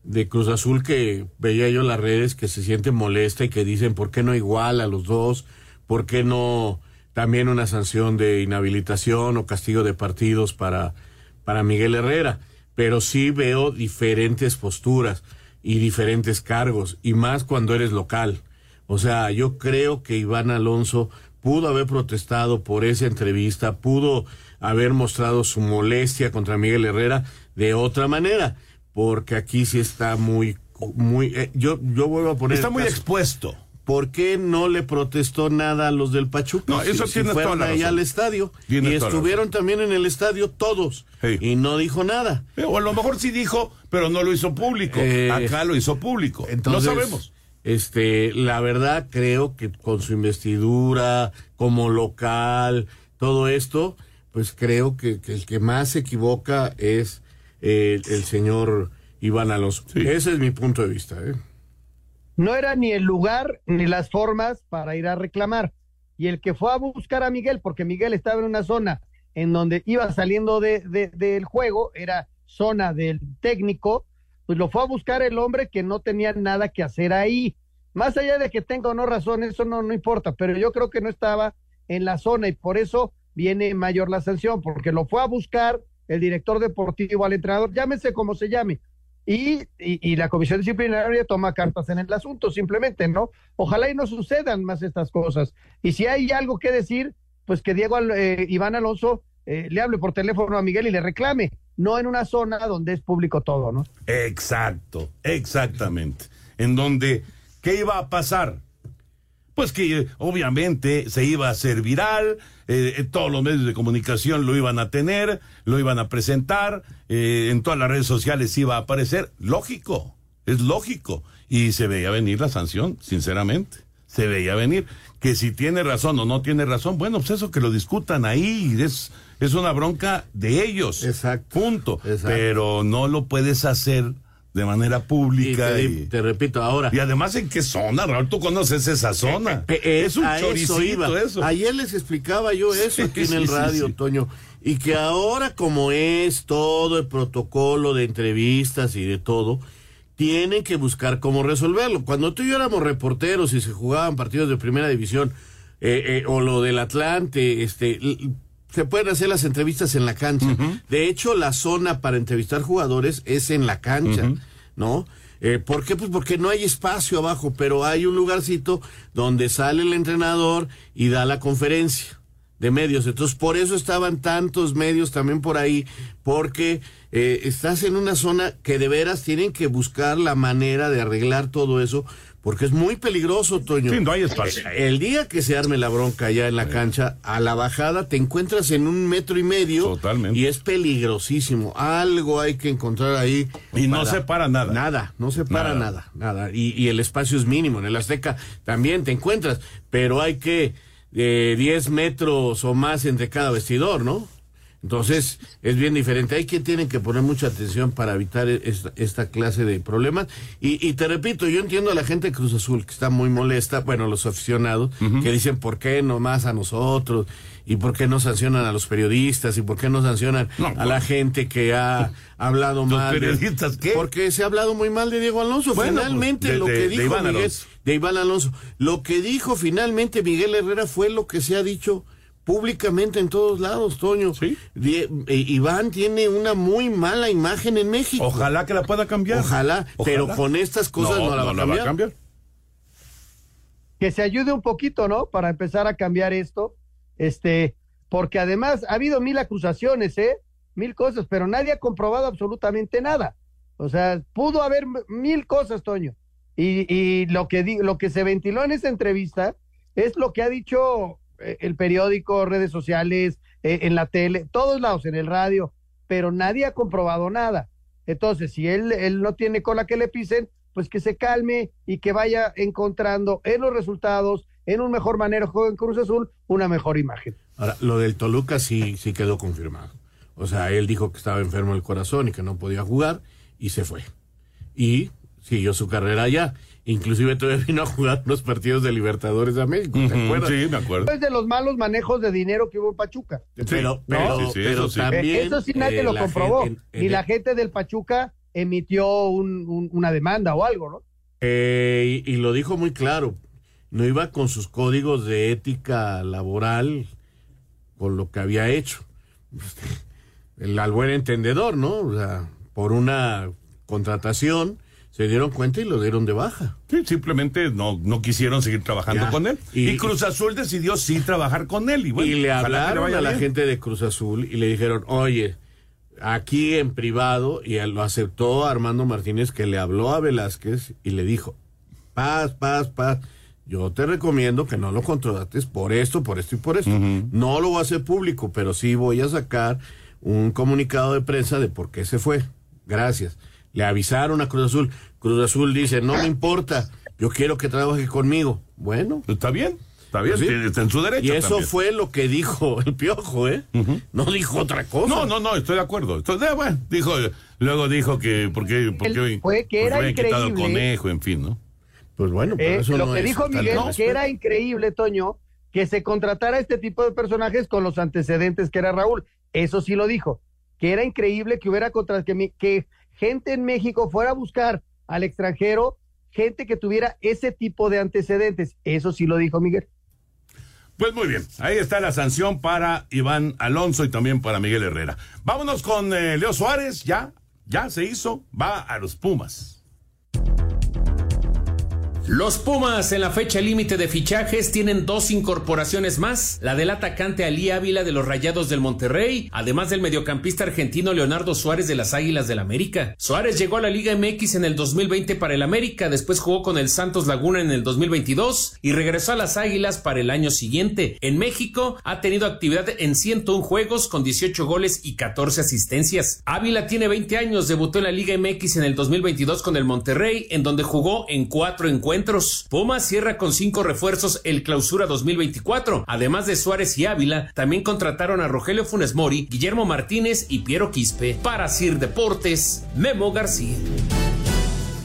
de Cruz Azul que veía yo en las redes que se siente molesta y que dicen, ¿por qué no igual a los dos? ¿Por qué no también una sanción de inhabilitación o castigo de partidos para, para Miguel Herrera? Pero sí veo diferentes posturas y diferentes cargos, y más cuando eres local. O sea, yo creo que Iván Alonso pudo haber protestado por esa entrevista, pudo haber mostrado su molestia contra Miguel Herrera de otra manera, porque aquí sí está muy, muy, eh, yo, yo vuelvo a poner. Está muy caso. expuesto. ¿Por qué no le protestó nada a los del Pachuca? No, eso si, tiene si fueron toda la razón. al estadio y estuvieron también en el estadio todos Sí. y no dijo nada. O a lo mejor sí dijo, pero no lo hizo público. Eh, Acá lo hizo público. Entonces, no sabemos. Este, la verdad creo que con su investidura como local, todo esto, pues creo que, que el que más se equivoca es eh, el señor Iván Alonso. Ese es mi punto de vista. ¿eh? No era ni el lugar ni las formas para ir a reclamar. Y el que fue a buscar a Miguel, porque Miguel estaba en una zona en donde iba saliendo de, de- del juego, era zona del técnico, pues lo fue a buscar el hombre que no tenía nada que hacer ahí. Más allá de que tenga o no razón, eso no, no importa, pero yo creo que no estaba en la zona y por eso viene mayor la sanción, porque lo fue a buscar el director deportivo al entrenador, llámese como se llame, y, y, la comisión disciplinaria toma cartas en el asunto, simplemente, ¿no? Ojalá y no sucedan más estas cosas. Y si hay algo que decir, pues que Diego eh, Iván Alonso eh, le hable por teléfono a Miguel y le reclame, no en una zona donde es público todo, ¿no? Exacto, exactamente. En donde, ¿qué iba a pasar? Pues que eh, obviamente se iba a hacer viral, eh, eh, todos los medios de comunicación lo iban a tener, lo iban a presentar, eh, en todas las redes sociales iba a aparecer. Lógico, es lógico. Y se veía venir la sanción, sinceramente. Se veía venir. Que si tiene razón o no tiene razón, bueno, pues eso que lo discutan ahí, es, es una bronca de ellos. Exacto. Punto. Exacto. Pero no lo puedes hacer de manera Y pública. te, y- te repito, ahora. y además, ¿en qué zona, Raúl? Tú conoces esa zona. Eh, eh, es un a eso choricito iba. eso. Ayer les explicaba yo eso Sí, aquí en el radio, sí. Toño. Y que ahora, como es todo el protocolo de entrevistas y de todo, tienen que buscar cómo resolverlo. Cuando tú y yo éramos reporteros y se jugaban partidos de primera división, eh, eh, o lo del Atlante, este. Se pueden hacer las entrevistas en la cancha. De hecho, la zona para entrevistar jugadores es en la cancha, ¿no? Eh, ¿Por qué? Pues porque no hay espacio abajo, pero hay un lugarcito donde sale el entrenador y da la conferencia de medios. Entonces, por eso estaban tantos medios también por ahí, porque eh, estás en una zona que de veras tienen que buscar la manera de arreglar todo eso, porque es muy peligroso, Toño. Sí, no hay espacio. El día que se arme la bronca ya en la cancha, a la bajada te encuentras en un metro y medio. Totalmente. Y es peligrosísimo. Algo hay que encontrar ahí. Y no se para nada. Nada, no se para Nada. nada, nada. Y, y el espacio es mínimo. En el Azteca también te encuentras, pero hay que eh, 10 metros o más entre cada vestidor, ¿no? Entonces, es bien diferente. Hay que tienen que poner mucha atención para evitar esta, esta clase de problemas. Y, y te repito, yo entiendo a la gente de Cruz Azul que está muy molesta, bueno, los aficionados, que dicen, ¿por qué no más a nosotros? ¿Y por qué no sancionan a los periodistas? ¿Y por qué no sancionan a la gente que ha [LAUGHS] hablado ¿Los mal? de- periodistas qué? Porque se ha hablado muy mal de Diego Alonso. Bueno, pues, finalmente, de- lo de- que de dijo Iván Miguel, Alonso. de Iván Alonso, lo que dijo finalmente Miguel Herrera fue lo que se ha dicho públicamente en todos lados, Toño. Die- eh, Iván tiene una muy mala imagen en México. Ojalá que la pueda cambiar. Ojalá, pero con estas cosas no, la, va, a cambiar. que se ayude un poquito, ¿no? Para empezar a cambiar esto, este, porque además ha habido mil acusaciones, ¿eh? Mil cosas, pero nadie ha comprobado absolutamente nada. O sea, pudo haber mil cosas, Toño. Y, y lo, que di, lo que se ventiló en esta entrevista es lo que ha dicho el periódico, redes sociales, eh, en la tele, todos lados, en el radio, pero nadie ha comprobado nada. Entonces, si él, él no tiene cola que le pisen, pues que se calme y que vaya encontrando en los resultados, en un mejor manejo en Cruz Azul, una mejor imagen. Ahora, lo del Toluca sí, sí quedó confirmado. O sea, él dijo que estaba enfermo del corazón y que no podía jugar y se fue. Y siguió su carrera allá. Inclusive todavía vino a jugar los partidos de Libertadores de México, ¿te acuerdas? sí, me acuerdo. Es de los malos manejos de dinero que hubo en Pachuca. Pero, Sí, pero, sí, sí, pero eso también... Eh, Eso sí nadie eh, lo comprobó. gente- en- Ni la gente del Pachuca emitió un- un- una demanda o algo, ¿no? Eh, y, y lo dijo muy claro, no iba con sus códigos de ética laboral, con lo que había hecho. [LAUGHS] El al buen entendedor, ¿no? O sea, por una contratación se dieron cuenta y lo dieron de baja. Sí, simplemente no, no quisieron seguir trabajando Ya. con él. Y, Y- Cruz Azul decidió sí trabajar con él. Y, bueno, y le hablaron a la bien. gente de Cruz Azul y le dijeron, oye, aquí en privado, y lo aceptó Armando Martínez, que le habló a Velázquez y le dijo, paz, paz, paz, yo te recomiendo que no lo contrates por esto, por esto y por esto. No lo voy a hacer público, pero sí voy a sacar un comunicado de prensa de por qué se fue. Gracias. Le avisaron a Cruz Azul. Cruz Azul dice, no me importa, yo quiero que trabaje conmigo. Bueno. Está bien, está bien, sí. está en su derecho. Y eso también. fue lo que dijo [LAUGHS] el piojo, ¿eh? No dijo otra cosa. No, no, no, estoy de acuerdo. Estoy de- bueno, dijo, luego dijo que porque, porque, fue que porque era habían quitado el increíble. conejo, en fin, ¿no? Pues bueno, Eh, lo que dijo Miguel, que era increíble, Toño, que se contratara este tipo de personajes con los antecedentes que era Raúl. Eso sí lo dijo, que era increíble que hubiera contra que, mi- que gente en México fuera a buscar al extranjero, gente que tuviera ese tipo de antecedentes. Eso sí lo dijo Miguel. Pues muy bien, ahí está la sanción para Iván Alonso y también para Miguel Herrera. Vámonos con eh, Leo Suárez, ya, ya se hizo, va a los Pumas. Los Pumas en la fecha límite de fichajes tienen dos incorporaciones más, la del atacante Ali Ávila de los Rayados del Monterrey, además del mediocampista argentino Leonardo Suárez de las Águilas del América. Suárez llegó a la Liga MX en el 2020 para el América, después jugó con el Santos Laguna en el 2022 y regresó a las Águilas para el año siguiente. En México ha tenido actividad en 101 juegos con 18 goles y 14 asistencias. Ávila tiene 20 años, debutó en la Liga MX en el 2022 con el Monterrey, en donde jugó en cuatro encuentros. Pumas cierra con cinco refuerzos el clausura 2024. Además de Suárez y Ávila, también contrataron a Rogelio Funes Mori, Guillermo Martínez y Piero Quispe. Para Sir Deportes, Memo García.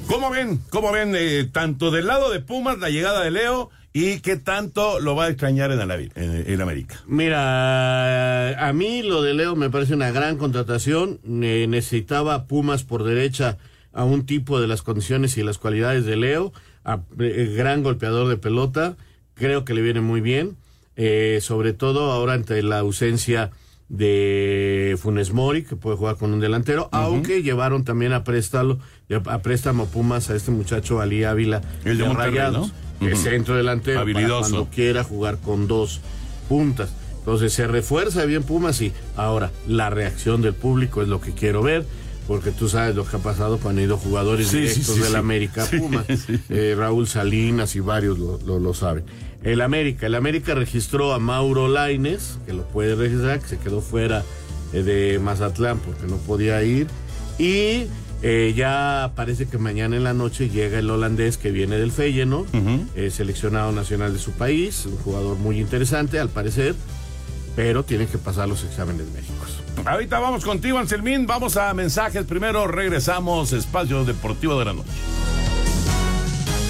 ¿Cómo ven? ¿Cómo ven eh, tanto del lado de Pumas la llegada de Leo y qué tanto lo va a extrañar en, el, en, en América? Mira, a mí lo de Leo me parece una gran contratación. Ne- necesitaba Pumas por derecha a un tipo de las condiciones y las cualidades de Leo, a- eh, gran golpeador de pelota, creo que le viene muy bien, eh, sobre todo ahora ante la ausencia de Funes Mori, que puede jugar con un delantero, aunque llevaron también a préstamo, a préstamo Pumas a este muchacho Ali Ávila El de Monterrey, Rayados, ¿no? que es Ujú. centro delantero, para Habilidoso. cuando quiera jugar con dos puntas. Entonces se refuerza bien Pumas y ahora la reacción del público es lo que quiero ver, porque tú sabes lo que ha pasado cuando han ido jugadores Sí, directos sí, del. América a Sí, Pumas. [LAUGHS] sí. Eh, Raúl Salinas y varios lo, lo, lo saben. El América, el América registró a Mauro Laines, que lo puede registrar, que se quedó fuera eh, de Mazatlán porque no podía ir. Y eh, ya parece que mañana en la noche llega el holandés que viene del Feyenoord, eh, seleccionado nacional de su país, un jugador muy interesante al parecer, pero tiene que pasar los exámenes médicos. Ahorita vamos contigo, Anselmín. Vamos a mensajes. Primero regresamos, Espacio Deportivo de la Noche.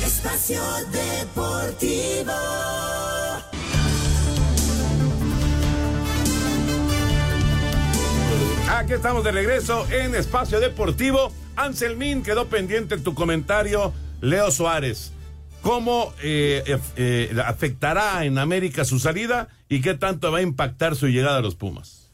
Espacio Deportivo. Aquí estamos de regreso en Espacio Deportivo. Anselmín, quedó pendiente tu comentario. Leo Suárez, ¿cómo eh, eh, eh, afectará en América su salida y qué tanto va a impactar su llegada a los Pumas?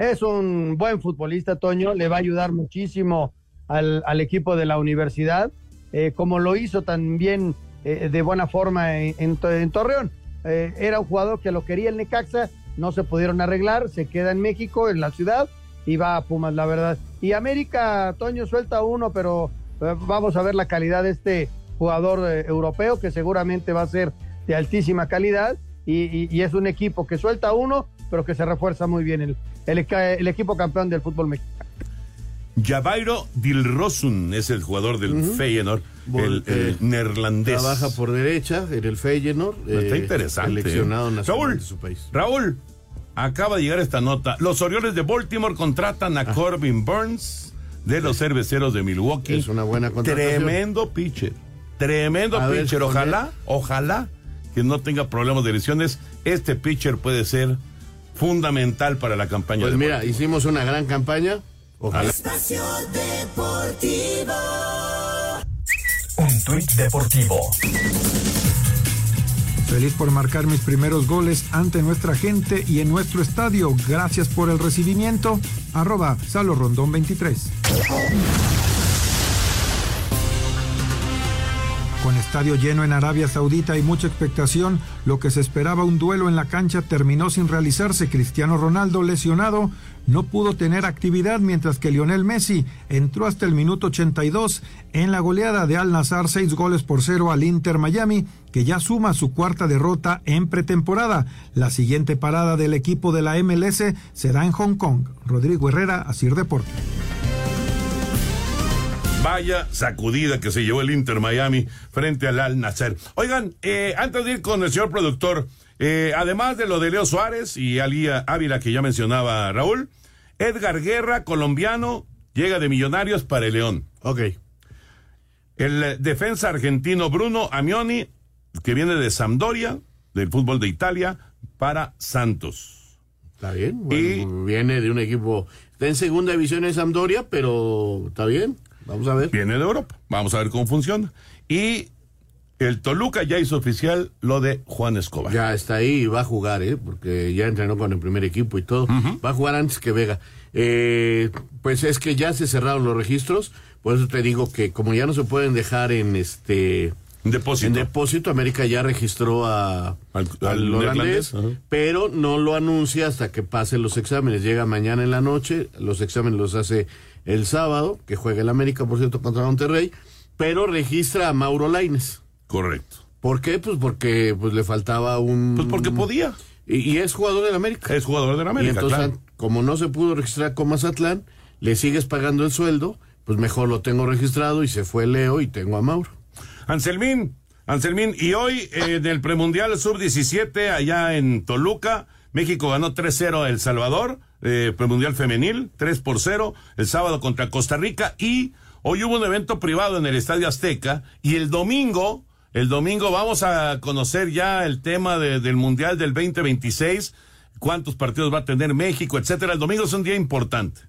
Es un buen futbolista, Toño, le va a ayudar muchísimo al, equipo de la universidad, eh, como lo hizo también eh, de buena forma en, Torreón. Eh, era un jugador que lo quería el Necaxa, no se pudieron arreglar, se queda en México, en la ciudad, y va a Pumas, la verdad. Y América, Toño suelta uno, pero vamos a ver la calidad de este jugador europeo, que seguramente va a ser de altísima calidad, y- y es un equipo que suelta uno, pero que se refuerza muy bien el, el, el equipo campeón del fútbol mexicano. Javairo Dilrosun es el jugador del Feyenoord, el, el neerlandés. Trabaja por derecha en el Feyenoord. Está eh, interesante. Seleccionado ¿eh? nacional Raúl, de su país. Raúl, acaba de llegar esta nota. Los Orioles de Baltimore contratan Ah. a Corbin Burns de los cerveceros de Milwaukee. Es una buena contratación. Tremendo pitcher. Tremendo A pitcher. Ojalá, ojalá que no tenga problemas de lesiones. Este pitcher puede ser fundamental para la campaña Pues mira, hicimos una gran campaña. Ojalá. Espacio Deportivo. Un tuit deportivo. Feliz por marcar mis primeros goles ante nuestra gente y en nuestro estadio. Gracias por el recibimiento. Arroba Salo Rondón 23. Estadio lleno en Arabia Saudita y mucha expectación, lo que se esperaba un duelo en la cancha terminó sin realizarse. Cristiano Ronaldo, lesionado, no pudo tener actividad, mientras que Lionel Messi entró hasta el minuto 82 en la goleada de Al Nazar, seis goles por cero al Inter Miami, que ya suma su cuarta derrota en pretemporada. La siguiente parada del equipo de la MLS será en Hong Kong. Rodrigo Herrera, Asir Deporte. Vaya sacudida que se llevó el Inter Miami frente al Al Nasser. Oigan, eh, antes de ir con el señor productor, eh, además de lo de Leo Suárez y Ali Ávila que ya mencionaba Raúl, Edgar Guerra, colombiano, llega de Millonarios para el León. Ok. El defensa argentino Bruno Amioni, que viene de Sampdoria, del fútbol de Italia, para Santos. Está bien. bueno, viene de un equipo. Está en segunda división en Sampdoria, pero está bien. Vamos a ver. Viene de Europa. Vamos a ver cómo funciona. Y el Toluca ya hizo oficial lo de Juan Escobar. Ya está ahí y va a jugar, ¿eh? porque ya entrenó con el primer equipo y todo. Va a jugar antes que Vega. Eh, pues es que ya se cerraron los registros, por eso te digo que como ya no se pueden dejar en este depósito, en depósito América ya registró a, al, al holandés, pero no lo anuncia hasta que pasen los exámenes. Llega mañana en la noche, los exámenes los hace el sábado, que juega el América, por cierto, contra Monterrey, pero registra a Mauro Laines. Correcto. ¿Por qué? Pues porque pues le faltaba un... Pues porque podía. Y, y es jugador del América. Es jugador del América, Y entonces, claro. como no se pudo registrar con Mazatlán, le sigues pagando el sueldo, pues mejor lo tengo registrado y se fue Leo y tengo a Mauro. Anselmín, Anselmín, y hoy eh, en el premundial sub-17 allá en Toluca, México ganó 3-0 a El Salvador, eh, premundial femenil, 3 por 0, el sábado contra Costa Rica, y hoy hubo un evento privado en el Estadio Azteca, y el domingo, el domingo vamos a conocer ya el tema de- del Mundial del 2026, cuántos partidos va a tener México, etcétera. El domingo es un día importante.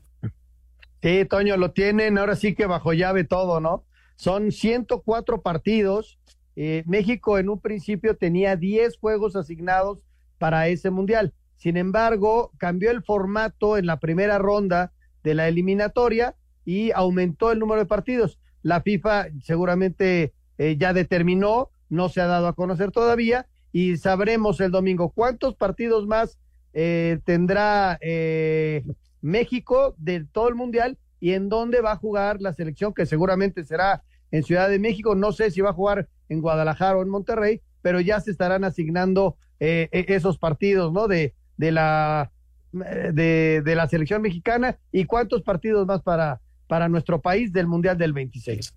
Sí, Toño, lo tienen ahora sí que bajo llave todo, ¿no? Son 104 partidos. Eh, México en un principio tenía 10 juegos asignados para ese mundial. Sin embargo, cambió el formato en la primera ronda de la eliminatoria y aumentó el número de partidos. La FIFA seguramente eh, ya determinó, no se ha dado a conocer todavía y sabremos el domingo cuántos partidos más eh, tendrá eh, México de todo el mundial y en dónde va a jugar la selección, que seguramente será en Ciudad de México. No sé si va a jugar en Guadalajara o en Monterrey, pero ya se estarán asignando eh, e- esos partidos, ¿no? De, de la eh, de, de la selección mexicana y cuántos partidos más para, para nuestro país del Mundial del 26.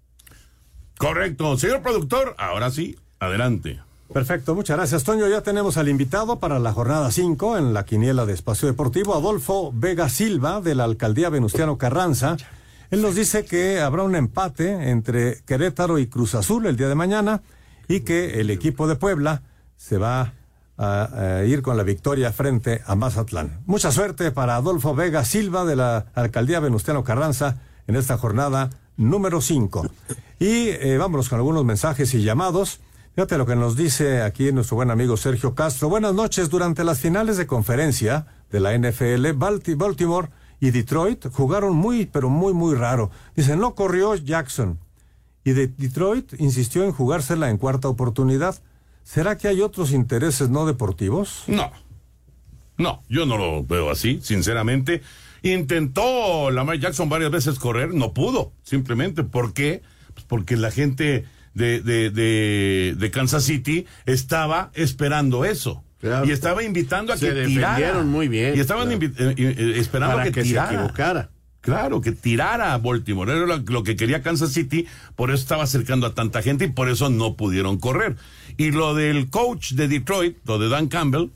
Correcto. Señor productor, ahora sí, adelante. Perfecto, muchas gracias, Toño. Ya tenemos al invitado para la jornada 5 en la quiniela de Espacio Deportivo, Adolfo Vega Silva, de la alcaldía Venustiano Carranza. Él nos dice que habrá un empate entre Querétaro y Cruz Azul el día de mañana y que el equipo de Puebla se va a, ir con la victoria frente a Mazatlán. Mucha suerte para Adolfo Vega Silva de la alcaldía Venustiano Carranza en esta jornada número 5. Y eh, vámonos con algunos mensajes y llamados. Fíjate lo que nos dice aquí nuestro buen amigo Sergio Castro. Buenas noches. Durante las finales de conferencia de la NFL, Balti- Baltimore y Detroit jugaron muy, pero muy, muy raro. Dicen, no corrió Jackson Y de Detroit insistió en jugársela en cuarta oportunidad. ¿Será que hay otros intereses no deportivos? No. No, yo no lo veo así, sinceramente. Intentó Lamar Jackson varias veces correr, no pudo, simplemente. ¿Por qué? Pues porque la gente de, de, de, de Kansas City estaba esperando eso. Claro. Y estaba invitando a Se que tirara. defendieron muy bien, Y estaban claro. eh, eh, esperando Para a que, que se equivocara. Claro, que tirara a Baltimore. Era lo, que quería Kansas City, por eso estaba acercando a tanta gente y por eso no pudieron correr. Y lo del coach de Detroit, lo de Dan Campbell,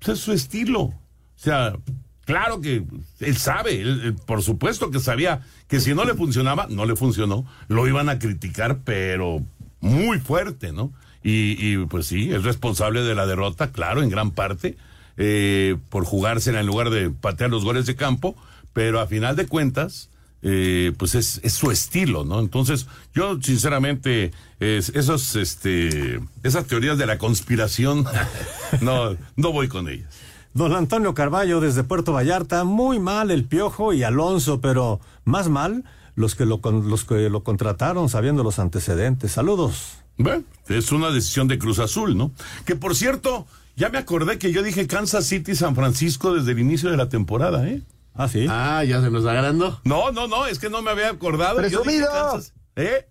pues es su estilo. O sea, claro que él sabe, él, por supuesto que sabía que si no le funcionaba, no le funcionó, lo iban a criticar, pero muy fuerte, ¿no? Y, y, pues sí, es responsable de la derrota, claro, en gran parte, eh, por jugársela en lugar de patear los goles de campo, pero a final de cuentas, eh, pues es, es su estilo, ¿no? Entonces, yo sinceramente, es- esos, este, esas teorías de la conspiración, [LAUGHS] no, no voy con ellas. Don Antonio Carballo desde Puerto Vallarta, muy mal el Piojo y Alonso, pero más mal los que lo, los que lo contrataron sabiendo los antecedentes. Saludos. Bueno, es una decisión de Cruz Azul, ¿no? Que por cierto, ya me acordé que yo dije Kansas City San Francisco desde el inicio de la temporada, ¿eh? Ah, sí. Ah, ya se nos agrandó. No, no, no, es que no me había acordado. Yo dije Presumido. ¿Eh?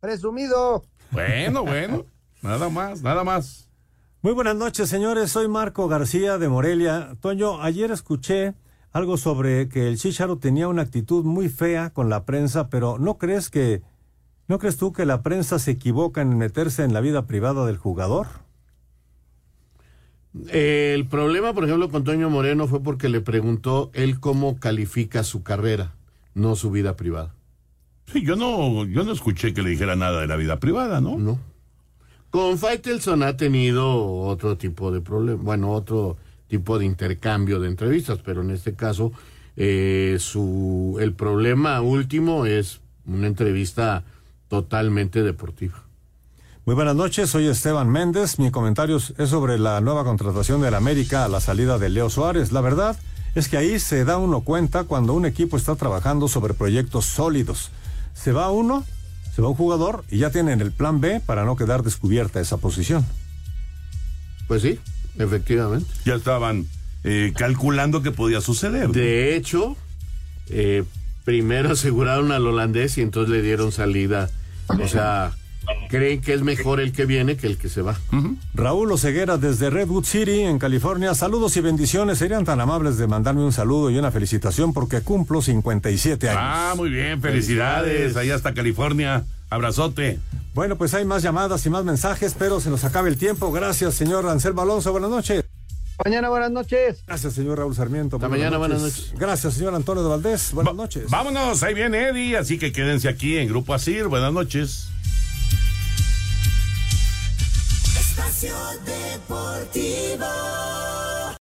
Presumido. Bueno, bueno, nada más, nada más. Muy buenas noches, señores. Soy Marco García de Morelia. Toño, ayer escuché algo sobre que el Chicharo tenía una actitud muy fea con la prensa, pero ¿no crees que no crees tú que la prensa se equivoca en meterse en la vida privada del jugador? El problema, por ejemplo, con Toño Moreno fue porque le preguntó él cómo califica su carrera, no su vida privada. Sí, yo no, yo no escuché que le dijera nada de la vida privada, ¿no? No. Con Faitelson ha tenido otro tipo de problema, bueno, otro tipo de intercambio de entrevistas, pero en este caso eh, su el problema último es una entrevista totalmente deportiva. Muy buenas noches, soy Esteban Méndez. Mi comentario es sobre la nueva contratación del América a la salida de Leo Suárez. La verdad es que ahí se da uno cuenta cuando un equipo está trabajando sobre proyectos sólidos. Se va uno, se va un jugador y ya tienen el plan B para no quedar descubierta esa posición. Pues sí, efectivamente. Ya estaban eh, calculando que podía suceder. De hecho, eh, primero [LAUGHS] aseguraron al holandés y entonces le dieron salida. O sea, creen que es mejor el que viene que el que se va. Raúl Oceguera desde Redwood City, en California. Saludos y bendiciones. Serían tan amables de mandarme un saludo y una felicitación porque cumplo 57 años. Ah, muy bien, felicidades. Ahí hasta California. Abrazote. Bueno, pues hay más llamadas y más mensajes, pero se nos acaba el tiempo. Gracias, señor Anselmo Alonso. Buenas noches. Mañana, buenas noches. Gracias, señor Raúl Sarmiento. Hasta mañana, buenas noches. Gracias, señor Antonio de Valdés. Buenas noches. Vámonos, ahí viene Eddie, así que quédense aquí en Grupo Asir. Buenas noches. Espacio Deportivo.